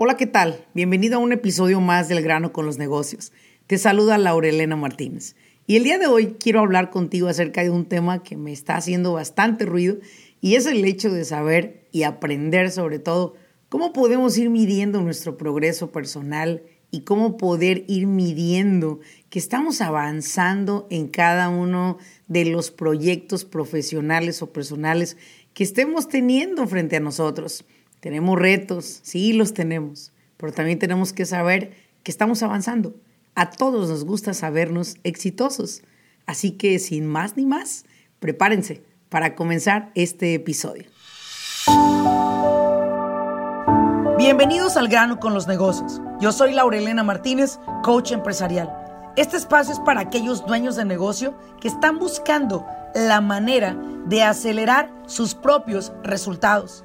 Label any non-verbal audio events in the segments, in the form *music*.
Hola, ¿qué tal? Bienvenido a un episodio más del grano con los negocios. Te saluda Laurelena Martínez. Y el día de hoy quiero hablar contigo acerca de un tema que me está haciendo bastante ruido y es el hecho de saber y aprender sobre todo cómo podemos ir midiendo nuestro progreso personal y cómo poder ir midiendo que estamos avanzando en cada uno de los proyectos profesionales o personales que estemos teniendo frente a nosotros. Tenemos retos, sí los tenemos, pero también tenemos que saber que estamos avanzando. A todos nos gusta sabernos exitosos. Así que sin más ni más, prepárense para comenzar este episodio. Bienvenidos al grano con los negocios. Yo soy Laurelena Martínez, coach empresarial. Este espacio es para aquellos dueños de negocio que están buscando la manera de acelerar sus propios resultados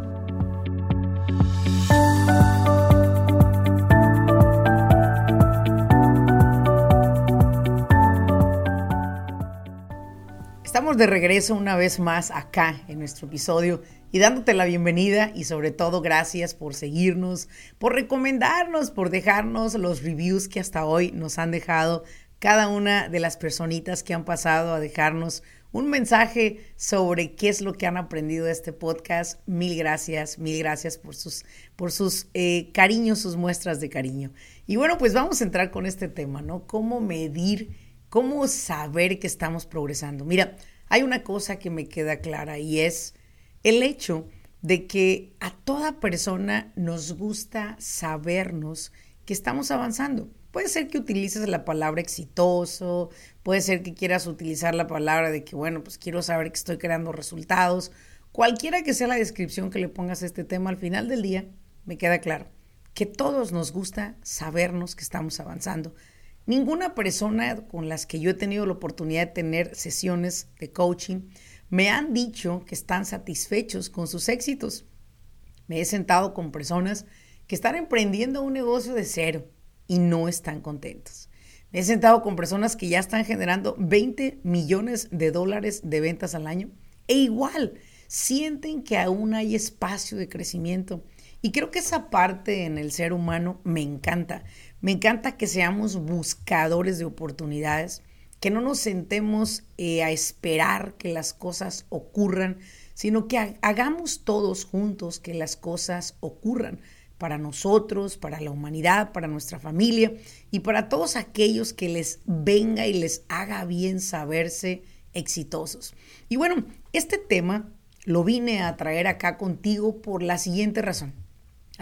Estamos de regreso una vez más acá en nuestro episodio y dándote la bienvenida y sobre todo gracias por seguirnos, por recomendarnos, por dejarnos los reviews que hasta hoy nos han dejado cada una de las personitas que han pasado a dejarnos un mensaje sobre qué es lo que han aprendido de este podcast. Mil gracias, mil gracias por sus, por sus eh, cariños, sus muestras de cariño. Y bueno, pues vamos a entrar con este tema, ¿no? ¿Cómo medir, cómo saber que estamos progresando? Mira, hay una cosa que me queda clara y es el hecho de que a toda persona nos gusta sabernos que estamos avanzando. Puede ser que utilices la palabra exitoso, puede ser que quieras utilizar la palabra de que, bueno, pues quiero saber que estoy creando resultados. Cualquiera que sea la descripción que le pongas a este tema, al final del día me queda claro que todos nos gusta sabernos que estamos avanzando. Ninguna persona con las que yo he tenido la oportunidad de tener sesiones de coaching, me han dicho que están satisfechos con sus éxitos. Me he sentado con personas que están emprendiendo un negocio de cero y no están contentos. Me he sentado con personas que ya están generando 20 millones de dólares de ventas al año e igual sienten que aún hay espacio de crecimiento. Y creo que esa parte en el ser humano me encanta. Me encanta que seamos buscadores de oportunidades, que no nos sentemos eh, a esperar que las cosas ocurran, sino que hagamos todos juntos que las cosas ocurran para nosotros, para la humanidad, para nuestra familia y para todos aquellos que les venga y les haga bien saberse exitosos. Y bueno, este tema lo vine a traer acá contigo por la siguiente razón.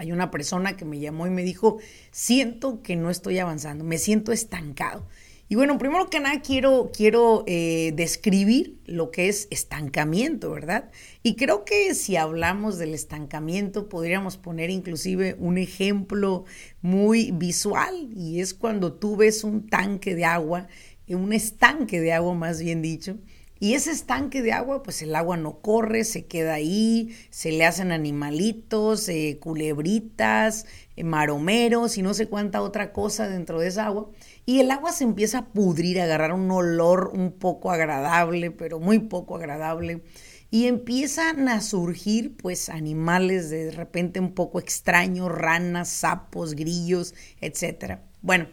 Hay una persona que me llamó y me dijo, siento que no estoy avanzando, me siento estancado. Y bueno, primero que nada quiero, quiero eh, describir lo que es estancamiento, ¿verdad? Y creo que si hablamos del estancamiento podríamos poner inclusive un ejemplo muy visual y es cuando tú ves un tanque de agua, un estanque de agua más bien dicho, y ese estanque de agua, pues el agua no corre, se queda ahí, se le hacen animalitos, eh, culebritas, eh, maromeros y no sé cuánta otra cosa dentro de esa agua. Y el agua se empieza a pudrir, a agarrar un olor un poco agradable, pero muy poco agradable. Y empiezan a surgir pues animales de repente un poco extraños, ranas, sapos, grillos, etc. Bueno,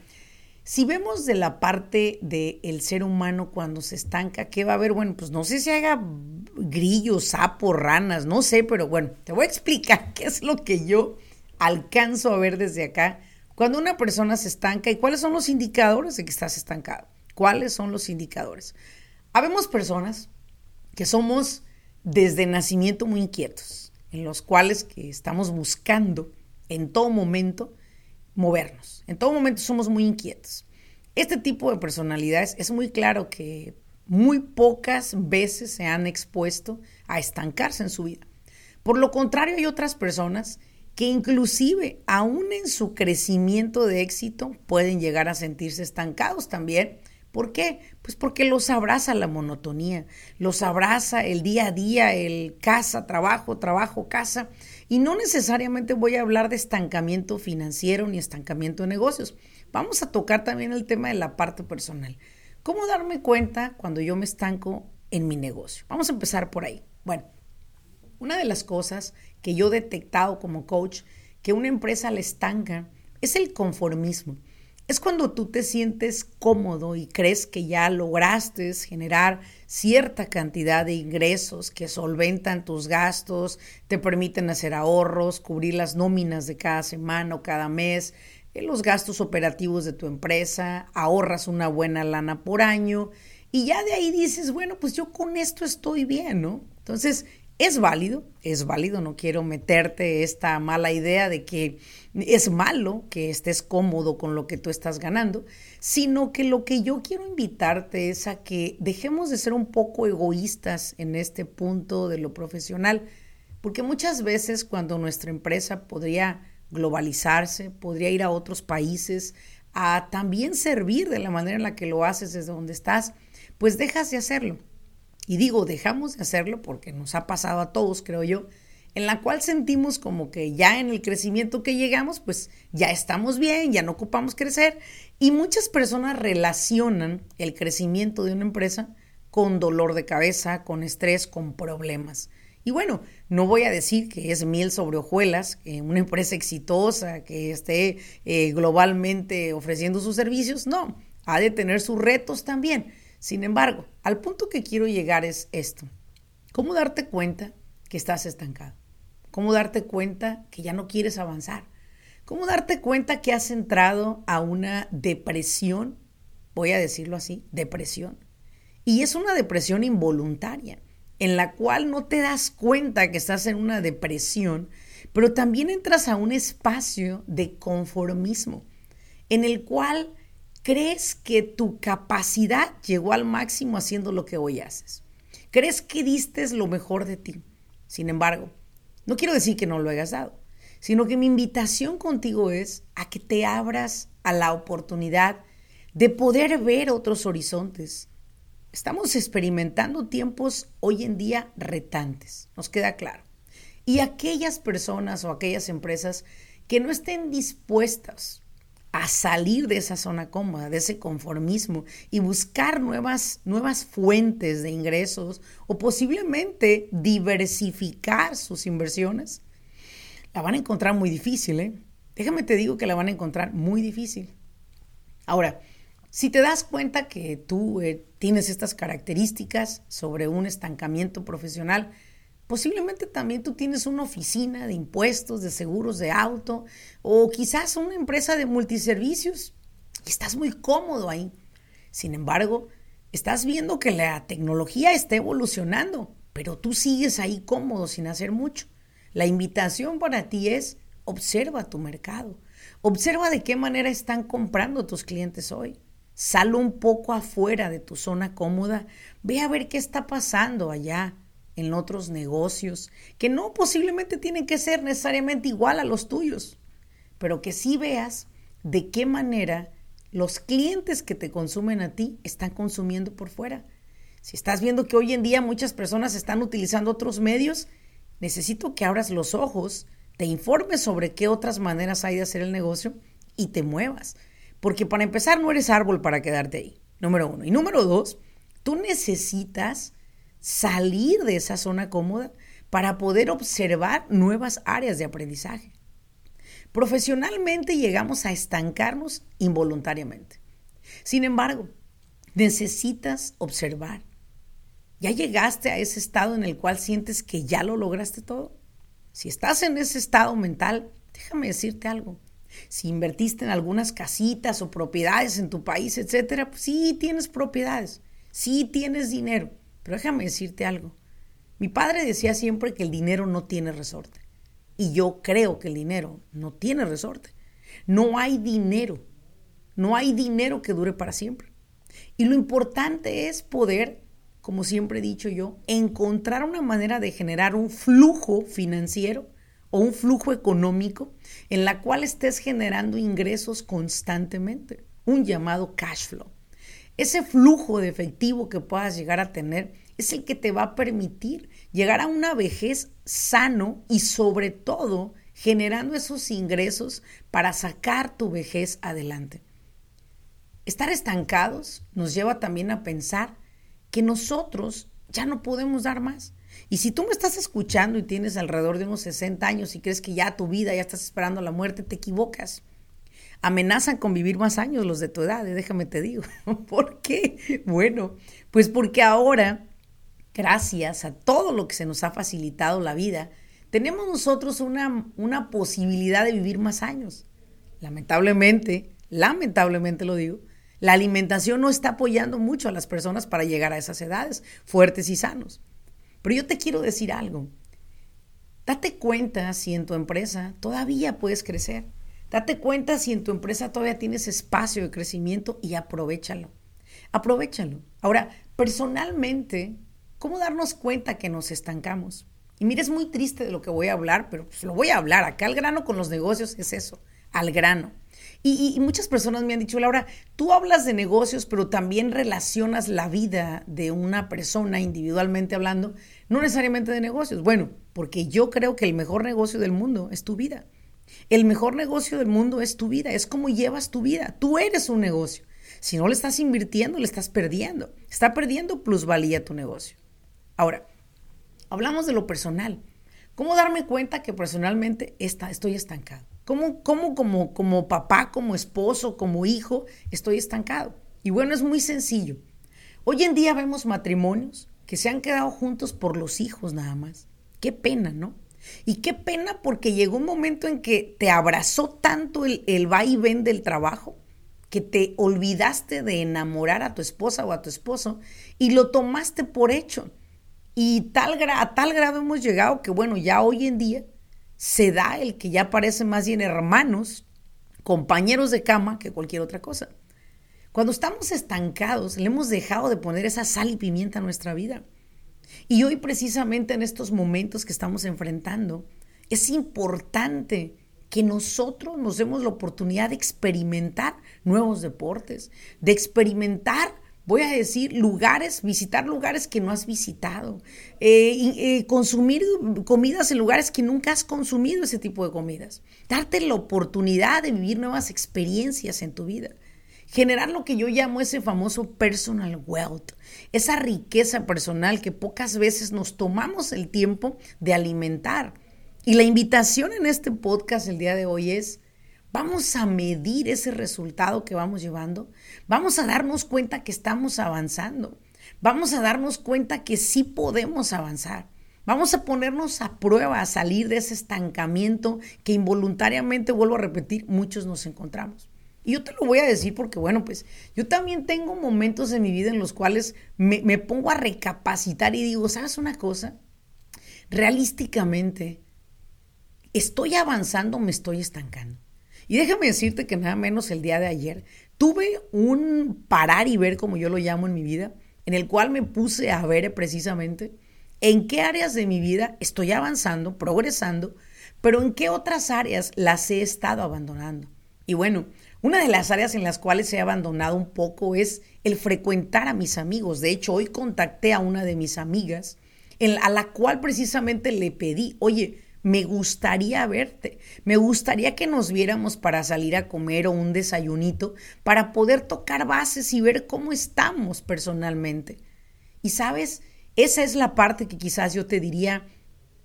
si vemos de la parte del ser humano cuando se estanca, ¿qué va a haber? Bueno, pues no sé si haga grillos, sapos, ranas, no sé, pero bueno, te voy a explicar *laughs* qué es lo que yo alcanzo a ver desde acá cuando una persona se estanca y cuáles son los indicadores de que estás estancado. ¿Cuáles son los indicadores? Habemos personas que somos desde nacimiento muy inquietos, en los cuales que estamos buscando en todo momento movernos. En todo momento somos muy inquietos. Este tipo de personalidades es muy claro que muy pocas veces se han expuesto a estancarse en su vida. Por lo contrario, hay otras personas que inclusive aún en su crecimiento de éxito pueden llegar a sentirse estancados también ¿Por qué? Pues porque los abraza la monotonía, los abraza el día a día, el casa, trabajo, trabajo, casa. Y no necesariamente voy a hablar de estancamiento financiero ni estancamiento de negocios. Vamos a tocar también el tema de la parte personal. ¿Cómo darme cuenta cuando yo me estanco en mi negocio? Vamos a empezar por ahí. Bueno, una de las cosas que yo he detectado como coach que una empresa le estanca es el conformismo. Es cuando tú te sientes cómodo y crees que ya lograste generar cierta cantidad de ingresos que solventan tus gastos, te permiten hacer ahorros, cubrir las nóminas de cada semana o cada mes, eh, los gastos operativos de tu empresa, ahorras una buena lana por año y ya de ahí dices, bueno, pues yo con esto estoy bien, ¿no? Entonces, es válido, es válido, no quiero meterte esta mala idea de que es malo que estés cómodo con lo que tú estás ganando, sino que lo que yo quiero invitarte es a que dejemos de ser un poco egoístas en este punto de lo profesional, porque muchas veces cuando nuestra empresa podría globalizarse, podría ir a otros países, a también servir de la manera en la que lo haces desde donde estás, pues dejas de hacerlo y digo, dejamos de hacerlo porque nos ha pasado a todos, creo yo, en la cual sentimos como que ya en el crecimiento que llegamos, pues ya estamos bien, ya no ocupamos crecer. Y muchas personas relacionan el crecimiento de una empresa con dolor de cabeza, con estrés, con problemas. Y bueno, no voy a decir que es miel sobre hojuelas, que una empresa exitosa, que esté eh, globalmente ofreciendo sus servicios, no, ha de tener sus retos también. Sin embargo, al punto que quiero llegar es esto. ¿Cómo darte cuenta que estás estancado? ¿Cómo darte cuenta que ya no quieres avanzar? ¿Cómo darte cuenta que has entrado a una depresión? Voy a decirlo así, depresión. Y es una depresión involuntaria, en la cual no te das cuenta que estás en una depresión, pero también entras a un espacio de conformismo, en el cual crees que tu capacidad llegó al máximo haciendo lo que hoy haces. Crees que diste lo mejor de ti. Sin embargo, no quiero decir que no lo hayas dado, sino que mi invitación contigo es a que te abras a la oportunidad de poder ver otros horizontes. Estamos experimentando tiempos hoy en día retantes, nos queda claro. Y aquellas personas o aquellas empresas que no estén dispuestas a salir de esa zona cómoda, de ese conformismo y buscar nuevas, nuevas fuentes de ingresos o posiblemente diversificar sus inversiones, la van a encontrar muy difícil. ¿eh? Déjame te digo que la van a encontrar muy difícil. Ahora, si te das cuenta que tú eh, tienes estas características sobre un estancamiento profesional, Posiblemente también tú tienes una oficina de impuestos, de seguros de auto o quizás una empresa de multiservicios y estás muy cómodo ahí. Sin embargo, estás viendo que la tecnología está evolucionando, pero tú sigues ahí cómodo sin hacer mucho. La invitación para ti es observa tu mercado. Observa de qué manera están comprando tus clientes hoy. Sal un poco afuera de tu zona cómoda. Ve a ver qué está pasando allá en otros negocios que no posiblemente tienen que ser necesariamente igual a los tuyos, pero que sí veas de qué manera los clientes que te consumen a ti están consumiendo por fuera. Si estás viendo que hoy en día muchas personas están utilizando otros medios, necesito que abras los ojos, te informes sobre qué otras maneras hay de hacer el negocio y te muevas. Porque para empezar no eres árbol para quedarte ahí, número uno. Y número dos, tú necesitas salir de esa zona cómoda para poder observar nuevas áreas de aprendizaje. Profesionalmente llegamos a estancarnos involuntariamente. Sin embargo, necesitas observar. ¿Ya llegaste a ese estado en el cual sientes que ya lo lograste todo? Si estás en ese estado mental, déjame decirte algo. Si invertiste en algunas casitas o propiedades en tu país, etcétera, pues sí tienes propiedades, sí tienes dinero, pero déjame decirte algo. Mi padre decía siempre que el dinero no tiene resorte. Y yo creo que el dinero no tiene resorte. No hay dinero. No hay dinero que dure para siempre. Y lo importante es poder, como siempre he dicho yo, encontrar una manera de generar un flujo financiero o un flujo económico en la cual estés generando ingresos constantemente, un llamado cash flow. Ese flujo de efectivo que puedas llegar a tener es el que te va a permitir llegar a una vejez sano y sobre todo generando esos ingresos para sacar tu vejez adelante. Estar estancados nos lleva también a pensar que nosotros ya no podemos dar más. Y si tú me estás escuchando y tienes alrededor de unos 60 años y crees que ya tu vida, ya estás esperando la muerte, te equivocas. Amenazan con vivir más años los de tu edad, ¿eh? déjame te digo. *laughs* ¿Por qué? Bueno, pues porque ahora, gracias a todo lo que se nos ha facilitado la vida, tenemos nosotros una, una posibilidad de vivir más años. Lamentablemente, lamentablemente lo digo, la alimentación no está apoyando mucho a las personas para llegar a esas edades fuertes y sanos. Pero yo te quiero decir algo. Date cuenta si en tu empresa todavía puedes crecer. Date cuenta si en tu empresa todavía tienes espacio de crecimiento y aprovechalo. Aprovechalo. Ahora, personalmente, ¿cómo darnos cuenta que nos estancamos? Y mira, es muy triste de lo que voy a hablar, pero pues lo voy a hablar. Acá al grano con los negocios es eso, al grano. Y, muchas personas me han dicho, Laura, tú hablas de negocios, pero también relacionas la vida de una persona individualmente hablando, no necesariamente de negocios. Bueno, porque yo creo que el mejor negocio del mundo es tu vida. El mejor negocio del mundo es tu vida, es cómo llevas tu vida. Tú eres un negocio. Si no le estás invirtiendo, le estás perdiendo. Está perdiendo plusvalía tu negocio. Ahora, hablamos de lo personal. ¿Cómo darme cuenta que personalmente estoy estancado? ¿Cómo, cómo como, como papá, como esposo, como hijo, estoy estancado? Y bueno, es muy sencillo. Hoy en día vemos matrimonios que se han quedado juntos por los hijos nada más. Qué pena, ¿no? Y qué pena porque llegó un momento en que te abrazó tanto el, el va y ven del trabajo que te olvidaste de enamorar a tu esposa o a tu esposo y lo tomaste por hecho. Y tal a tal grado hemos llegado que, bueno, ya hoy en día se da el que ya parece más bien hermanos, compañeros de cama que cualquier otra cosa. Cuando estamos estancados, le hemos dejado de poner esa sal y pimienta a nuestra vida. Y hoy precisamente en estos momentos que estamos enfrentando, es importante que nosotros nos demos la oportunidad de experimentar nuevos deportes, de experimentar voy a decir, lugares, visitar lugares que no has visitado, eh, eh, consumir comidas en lugares que nunca has consumido ese tipo de comidas, darte la oportunidad de vivir nuevas experiencias en tu vida, generar lo que yo llamo ese famoso personal wealth, esa riqueza personal que pocas veces nos tomamos el tiempo de alimentar. Y la invitación en este podcast el día de hoy es, Vamos a medir ese resultado que vamos llevando. Vamos a darnos cuenta que estamos avanzando. Vamos a darnos cuenta que sí podemos avanzar. Vamos a ponernos a prueba, a salir de ese estancamiento que involuntariamente, vuelvo a repetir, muchos nos encontramos. Y yo te lo voy a decir porque, bueno, pues yo también tengo momentos en mi vida en los cuales me, me pongo a recapacitar y digo, ¿sabes una cosa? Realísticamente, ¿estoy avanzando o me estoy estancando? Y déjame decirte que nada menos el día de ayer tuve un parar y ver, como yo lo llamo en mi vida, en el cual me puse a ver precisamente en qué áreas de mi vida estoy avanzando, progresando, pero en qué otras áreas las he estado abandonando. Y bueno, una de las áreas en las cuales he abandonado un poco es el frecuentar a mis amigos. De hecho, hoy contacté a una de mis amigas, a la cual precisamente le pedí, oye, me gustaría verte, me gustaría que nos viéramos para salir a comer o un desayunito, para poder tocar bases y ver cómo estamos personalmente. Y sabes, esa es la parte que quizás yo te diría,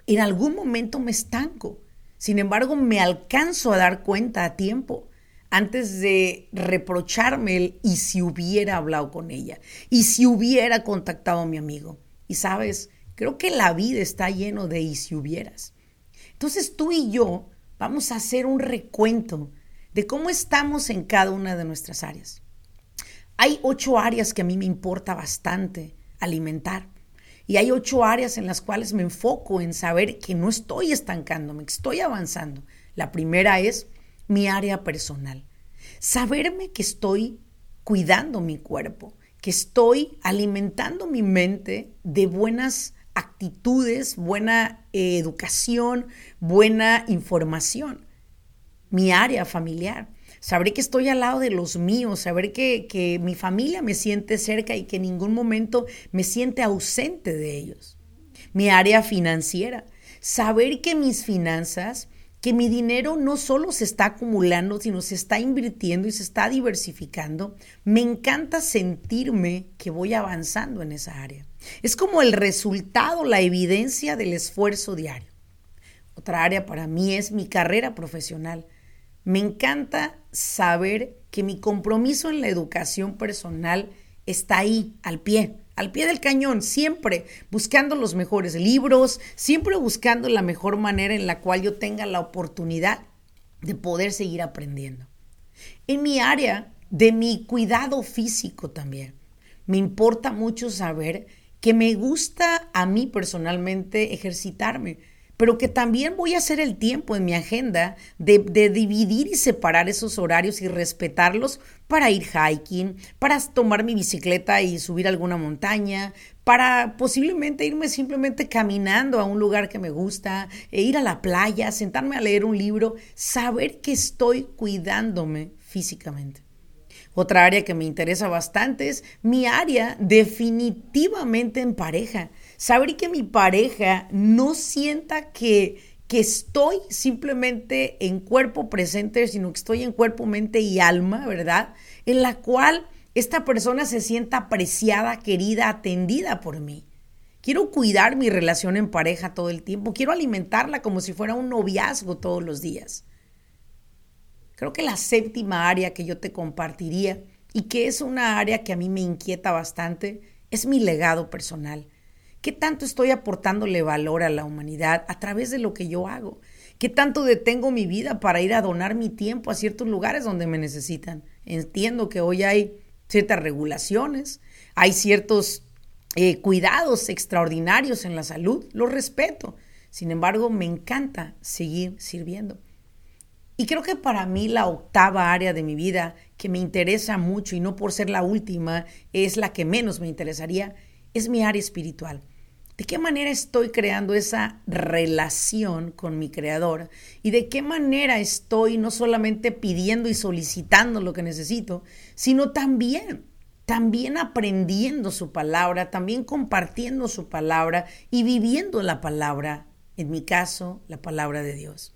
en algún momento me estanco, sin embargo me alcanzo a dar cuenta a tiempo antes de reprocharme el y si hubiera hablado con ella, y si hubiera contactado a mi amigo. Y sabes, creo que la vida está lleno de y si hubieras. Entonces tú y yo vamos a hacer un recuento de cómo estamos en cada una de nuestras áreas. Hay ocho áreas que a mí me importa bastante alimentar. Y hay ocho áreas en las cuales me enfoco en saber que no estoy estancándome, que estoy avanzando. La primera es mi área personal. Saberme que estoy cuidando mi cuerpo, que estoy alimentando mi mente de buenas actitudes, buena educación, buena información. Mi área familiar. Saber que estoy al lado de los míos, saber que, que mi familia me siente cerca y que en ningún momento me siente ausente de ellos. Mi área financiera, saber que mis finanzas que mi dinero no solo se está acumulando, sino se está invirtiendo y se está diversificando, me encanta sentirme que voy avanzando en esa área. Es como el resultado, la evidencia del esfuerzo diario. Otra área para mí es mi carrera profesional. Me encanta saber que mi compromiso en la educación personal está ahí, al pie al pie del cañón, siempre buscando los mejores libros, siempre buscando la mejor manera en la cual yo tenga la oportunidad de poder seguir aprendiendo. En mi área de mi cuidado físico también, me importa mucho saber que me gusta a mí personalmente ejercitarme pero que también voy a hacer el tiempo en mi agenda de, dividir y separar esos horarios y respetarlos para ir hiking, para tomar mi bicicleta y subir alguna montaña, para posiblemente irme simplemente caminando a un lugar que me gusta, e ir a la playa, sentarme a leer un libro, saber que estoy cuidándome físicamente. Otra área que me interesa bastante es mi área definitivamente en pareja saber que mi pareja no sienta que, que estoy simplemente en cuerpo presente, sino que estoy en cuerpo, mente y alma, ¿verdad? En la cual esta persona se sienta apreciada, querida, atendida por mí. Quiero cuidar mi relación en pareja todo el tiempo, quiero alimentarla como si fuera un noviazgo todos los días. Creo que la séptima área que yo te compartiría y que es una área que a mí me inquieta bastante es mi legado personal. ¿Qué tanto estoy aportándole valor a la humanidad a través de lo que yo hago? ¿Qué tanto detengo mi vida para ir a donar mi tiempo a ciertos lugares donde me necesitan? Entiendo que hoy hay ciertas regulaciones, hay ciertos eh, cuidados extraordinarios en la salud, lo respeto. Sin embargo, me encanta seguir sirviendo. Y creo que para mí la octava área de mi vida que me interesa mucho y no por ser la última es la que menos me interesaría, es mi área espiritual. ¿De qué manera estoy creando esa relación con mi creador? ¿Y de qué manera estoy no solamente pidiendo y solicitando lo que necesito, sino también, también aprendiendo su palabra, también compartiendo su palabra y viviendo la palabra, en mi caso, la palabra de Dios?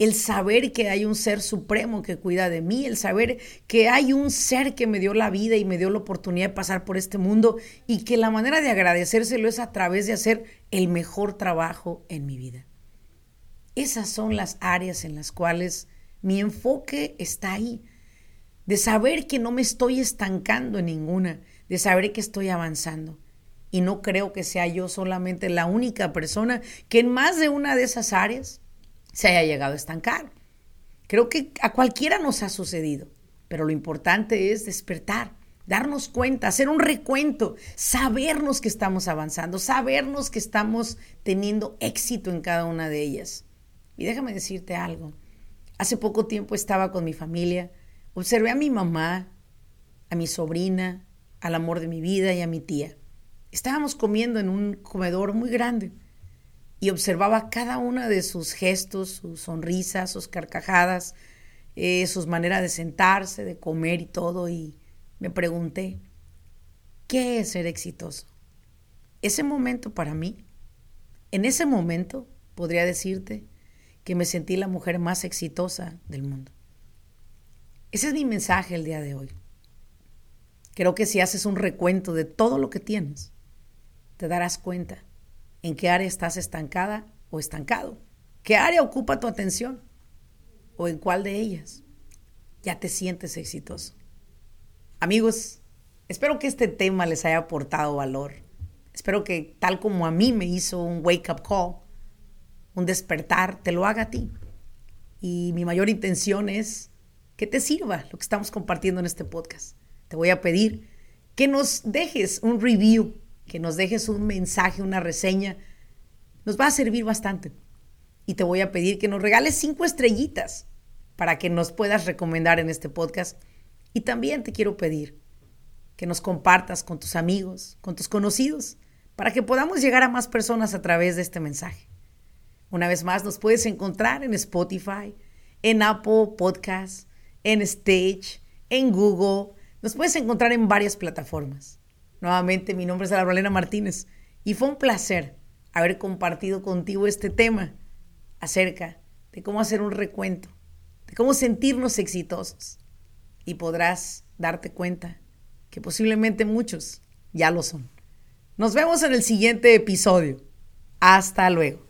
El saber que hay un ser supremo que cuida de mí, el saber que hay un ser que me dio la vida y me dio la oportunidad de pasar por este mundo y que la manera de agradecérselo es a través de hacer el mejor trabajo en mi vida. Esas son las áreas en las cuales mi enfoque está ahí, de saber que no me estoy estancando en ninguna, de saber que estoy avanzando. Y no creo que sea yo solamente la única persona que en más de una de esas áreas se haya llegado a estancar. Creo que a cualquiera nos ha sucedido, pero lo importante es despertar, darnos cuenta, hacer un recuento, sabernos que estamos avanzando, sabernos que estamos teniendo éxito en cada una de ellas. Y déjame decirte algo. Hace poco tiempo estaba con mi familia, observé a mi mamá, a mi sobrina, al amor de mi vida y a mi tía. Estábamos comiendo en un comedor muy grande y observaba cada una de sus gestos, sus sonrisas, sus carcajadas, eh, sus maneras de sentarse, de comer y todo, y me pregunté, ¿qué es ser exitoso? Ese momento para mí, en ese momento podría decirte que me sentí la mujer más exitosa del mundo. Ese es mi mensaje el día de hoy. Creo que si haces un recuento de todo lo que tienes, te darás cuenta en qué área estás estancada o estancado. ¿Qué área ocupa tu atención? ¿O en cuál de ellas ya te sientes exitoso? Amigos, espero que este tema les haya aportado valor. Espero que tal como a mí me hizo un wake-up call, un despertar, te lo haga a ti. Y mi mayor intención es que te sirva lo que estamos compartiendo en este podcast. Te voy a pedir que nos dejes un review que nos dejes un mensaje, una reseña, nos va a servir bastante. Y te voy a pedir que nos regales cinco estrellitas para que nos puedas recomendar en este podcast. Y también te quiero pedir que nos compartas con tus amigos, con tus conocidos, para que podamos llegar a más personas a través de este mensaje. Una vez más, nos puedes encontrar en Spotify, en Apple Podcasts, en Stage, en Google. Nos puedes encontrar en varias plataformas. Nuevamente, mi nombre es Alvalena Martínez y fue un placer haber compartido contigo este tema acerca de cómo hacer un recuento, de cómo sentirnos exitosos. Y podrás darte cuenta que posiblemente muchos ya lo son. Nos vemos en el siguiente episodio. Hasta luego.